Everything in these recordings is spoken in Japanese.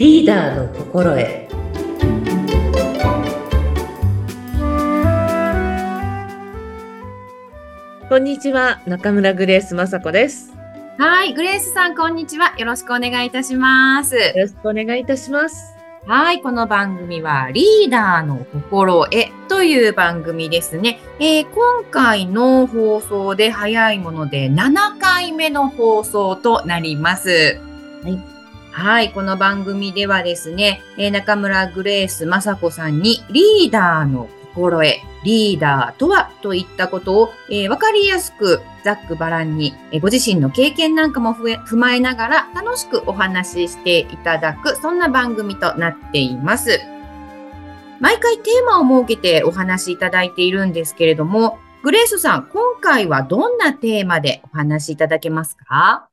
リーダーの心得こんにちは中村グレース雅子ですはい、グレースさん、こんにちは。よろしくお願いいたします。よろしくお願いいたしますはい、この番組はリーダーの心得という番組ですね。えー今回の放送で早いもので7回目の放送となります。はい。はい、この番組ではですね、中村グレース雅子さんにリーダーの心得、リーダーとはといったことを、えーわかりやすくざっくばらんに、えーご自身の経験なんかも踏まえながら楽しくお話ししていただく、そんな番組となっています。毎回テーマを設けてお話しいただいているんですけれども、グレースさん、今回はどんなテーマでお話しいただけますか？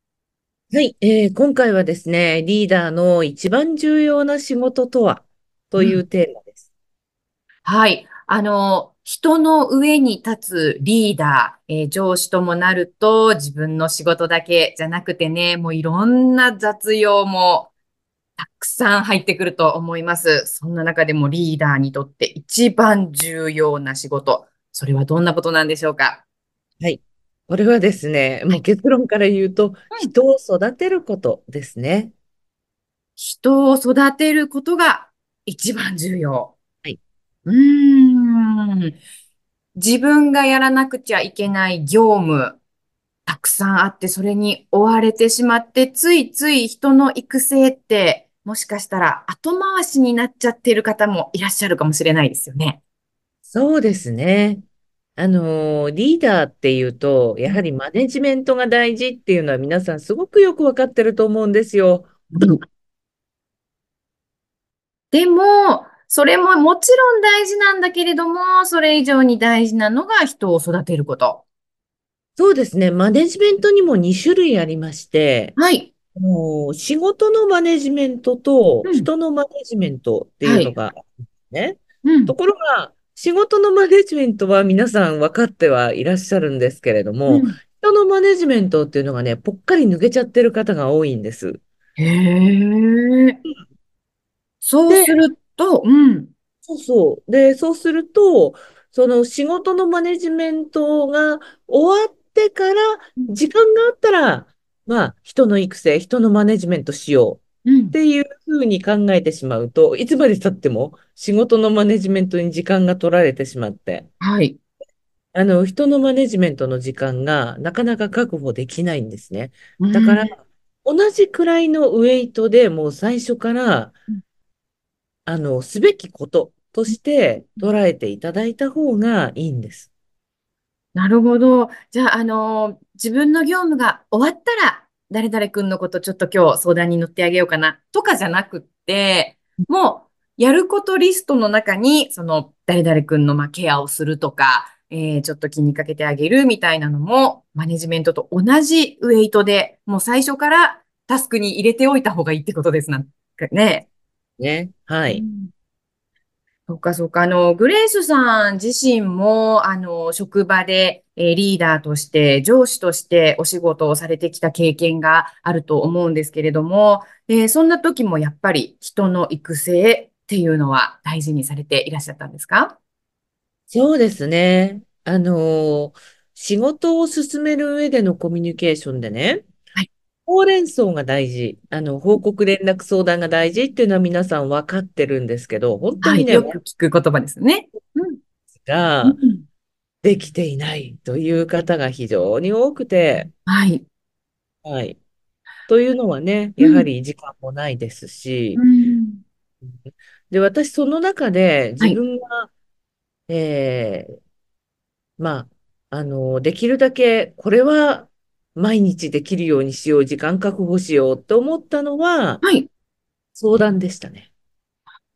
はい、えー今回はですねリーダーの一番重要な仕事とは？というテーマです、はい。あの、人の上に立つリーダー、えー上司ともなると自分の仕事だけじゃなくてね、もういろんな雑用もたくさん入ってくると思います。そんな中でもリーダーにとって一番重要な仕事、それはどんなことなんでしょうか？はい。これはですね、もう結論から言うと、人を育てることですね。人を育てることが一番重要。はい。うーん。自分がやらなくちゃいけない業務、たくさんあって、それに追われてしまって、ついつい人の育成って、もしかしたら後回しになっちゃっている方もいらっしゃるかもしれないですよね。そうですね。あのー、リーダーっていうと、やはりマネジメントが大事っていうのは皆さんすごくよくわかってると思うんですよ。でも、それももちろん大事なんだけれども、それ以上に大事なのが人を育てること。そうですね。マネジメントにも2種類ありまして、はい。もう仕事のマネジメントとうん人のマネジメントっていうのがあるんですね。うんところが、仕事のマネジメントは皆さん分かってはいらっしゃるんですけれども、うん人のマネジメントっていうのがね、ぽっかり抜けちゃってる方が多いんです。へえ。そうすると、うん。そうそう。で、そうすると、その仕事のマネジメントが終わってから、時間があったら、まあ、人の育成、人のマネジメントしよううんっ。ていうふうに考えてしまうと、いつまで経っても仕事のマネジメントに時間が取られてしまって、はい。あの、人のマネジメントの時間がなかなか確保できないんですね。だからうん、同じくらいのウェイトでもう最初からうん、あの、すべきこととして捉えていただいた方がいいんです。なるほど。じゃあ、あの、自分の業務が終わったら、誰々君のことちょっと今日相談に乗ってあげようかな、とかじゃなくって、もう、やることリストの中に、その、誰々君のまあケアをするとか、えーちょっと気にかけてあげるみたいなのも、マネジメントと同じウェイトで、もう最初からタスクに入れておいた方がいいってことですなんかね。ね。はい。そうか、そうか。あの、グレースさん自身も、あの、職場で、えーリーダーとして、上司としてお仕事をされてきた経験があると思うんですけれども、えーそんな時もやっぱり人の育成っていうのは大事にされていらっしゃったんですか？そうですね。あの、仕事を進める上でのコミュニケーションでね、ほうれん草が大事、あの、報告連絡相談が大事っていうのは皆さん分かってるんですけど、本当はい、にね、よく聞く言葉ですね。がうん。できていないという方が非常に多くて、はい。はい。というのはね、うんやはり時間もないですし、うん。で、私その中ではい。自分が、えーまあ、あの、できるだけこれは毎日できるようにしよう、時間確保しようと思ったのははい。相談でしたね。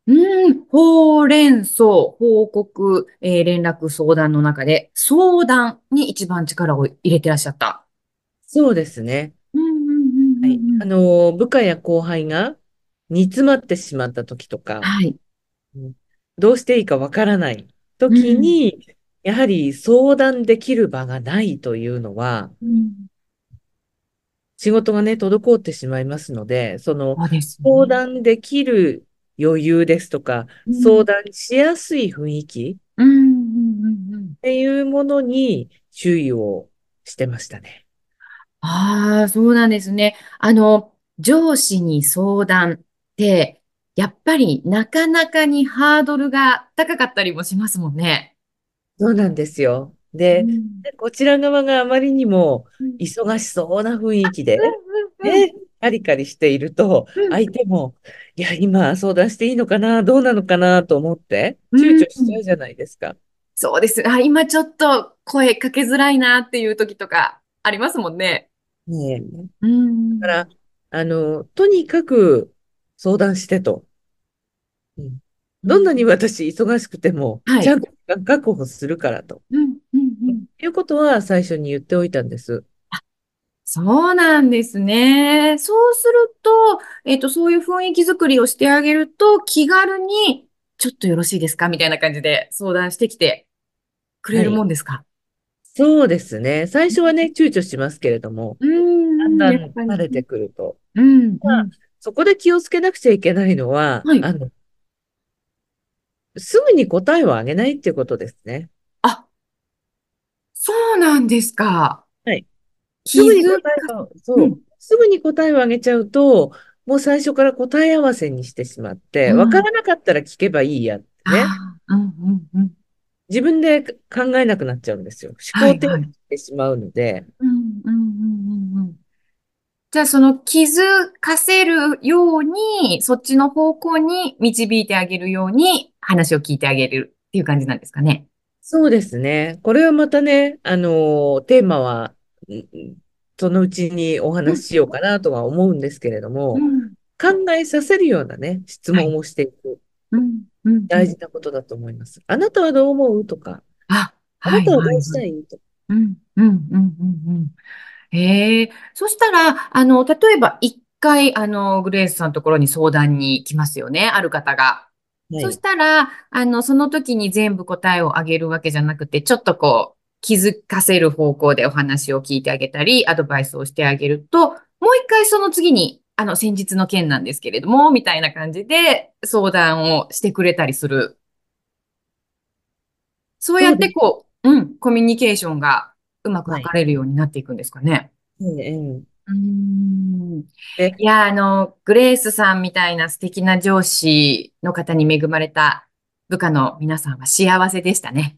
うん、ほうれん草、報告、えー連絡相談の中で、相談に一番力を入れてらっしゃった。そうですね。うんうんうんはい。うんうんあの、部下や後輩が煮詰まってしまった時とか、はい。どうしていいかわからない時に、やはり相談できる場がないというのは、うん仕事がね、滞ってしまいますので、その、相ね。談できる余裕ですとか、うん相談しやすい雰囲気。っていうものに注意をしてましたね。ああ、そうなんですね。あの、上司に相談って、やっぱりなかなかにハードルが高かったりもしますもんね。そうなんですよ。うで、んこちら側があまりにもうん忙しそうな雰囲気で、ね、カリカリしていると、うん相手も、いや、今相談していいのかな、どうなのかなと思って、躊躇しちゃうじゃないですか。そうです。あ、今ちょっと声かけづらいなっていう時とかありますもんね。ねえうん。だから、あの、とにかく相談してと。うんどんなに私忙しくても、はいちゃんと確保するからと。うんうんうん。いうことは最初に言っておいたんです。そうなんですね。そうすると、えっと、そういう雰囲気作りをしてあげると、気軽に、ちょっとよろしいですか？みたいな感じで相談してきてくれるもんですか？そうですね。最初はね、躊躇しますけれども、うーん、だんだん慣れてくると。うん、まあうん。そこで気をつけなくちゃいけないのは、はいあの、すぐに答えをあげないっていうことですね。あ、そうなんですか。はい。気すぐにづ答えを、そうう、んすぐに答えをあげちゃうと、もう最初から答え合わせにしてしまって、うんわからなかったら聞けばいいやってね。うん、うん、うん。自分で考えなくなっちゃうんですよ。はい思考停止してしまうので。じゃあ、その気づかせるように、そっちの方向に導いてあげるように話を聞いてあげるっていう感じなんですかね。そうですね。これはまたね、あの、テーマは、うんそのうちにお話ししようかなとは思うんですけれども、ん、考えさせるようなね、質問をしていく。大事なことだと思います。あなたはどう思うとか、あ、あなたはどはい、うしたいとか。うん、うん、うん、うん、うん。へえ、そしたら、あの、例えば一回、あの、グレースさんのところに相談に来ますよね、ある方が。そしはい。たら、あの、その時に全部答えをあげるわけじゃなくて、ちょっとこう、気づかせる方向でお話を聞いてあげたり、アドバイスをしてあげると、もう一回その次に、あの、先日の件なんですけれども、みたいな感じで相談をしてくれたりする。そうやってこう、うん、コミュニケーションがうまく図れるようになっていくんですかね。ええうーんえ？いや、あの、グレースさんみたいな素敵な上司の方に恵まれた部下の皆さんは幸せでしたね。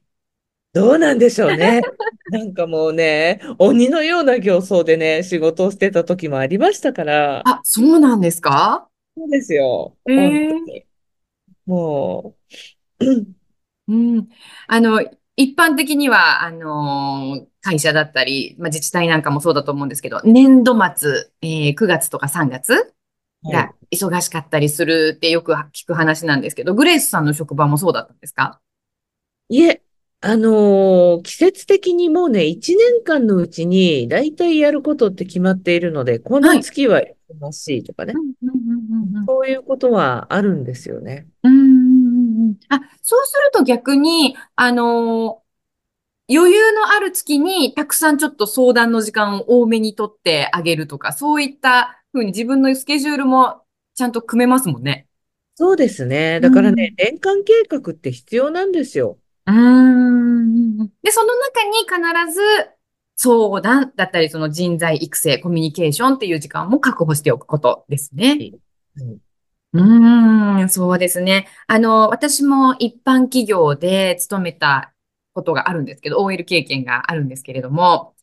どうなんでしょうね。なんかもうね、鬼のような形相でね、仕事をしてた時もありましたから、あ、そうなんですか？そうですよ。ええ本当に。もう、うんうん。あの、一般的には、あの、会社だったり、まあ、自治体なんかもそうだと思うんですけど、年度末、えー9月とか3月はい。が忙しかったりするってよく聞く話なんですけど、グレースさんの職場もそうだったんですか？いえ、あのー季節的にもうね、1年間のうちに大体やることって決まっているので、この月は忙しいとかね、そういうことはあるんですよね。うん。あ、そうすると逆に、あのー余裕のある月にたくさんちょっと相談の時間を多めに取ってあげるとか、そういったふうに自分のスケジュールもちゃんと組めますもんね。そうですね。だからね、年間計画って必要なんですよ。うーん。で、その中に必ず相談だったり、その人材育成、コミュニケーションっていう時間も確保しておくことですね。うんうーん、そうですね。あの、私も一般企業で勤めたことがあるんですけど、OL 経験があるんですけれども、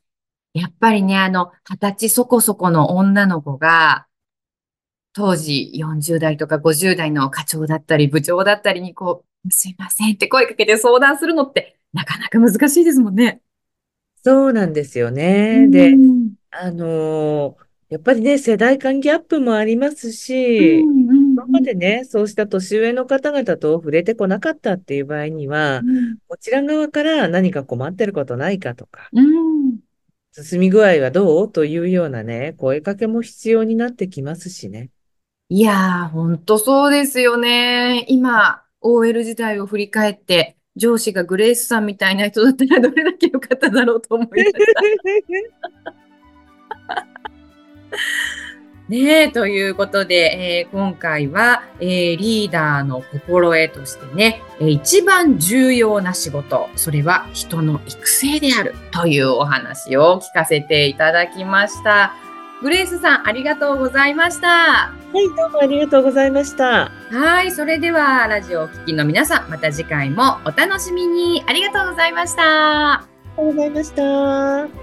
やっぱりね、あの、二十歳そこそこの女の子が、当時40代とか50代の課長だったり部長だったりにこう、すいませんって声かけて相談するのってなかなか難しいですもんね。そうなんですよね。でう、んあのーやっぱりね、世代間ギャップもありますし、うんうん今までね、そうした年上の方々と触れてこなかったっていう場合には、こちら側から何か困ってることないかとか、うん進み具合はどうというようなね、声かけも必要になってきますしね。いやー、ほんとそうですよね。今、OL 時代を振り返って、上司がグレースさんみたいな人だったらどれだけ良かっただろうと思いました。ねえ、ということで、えー今回は、えーリーダーの心得としてね、えー一番重要な仕事、それは人の育成であるというお話を聞かせていただきました。グレースさん、ありがとうございました。はい、どうもありがとうございました。はい、それではラジオをお聞きの皆さん、また次回もお楽しみに。ありがとうございました。ありがとうございました。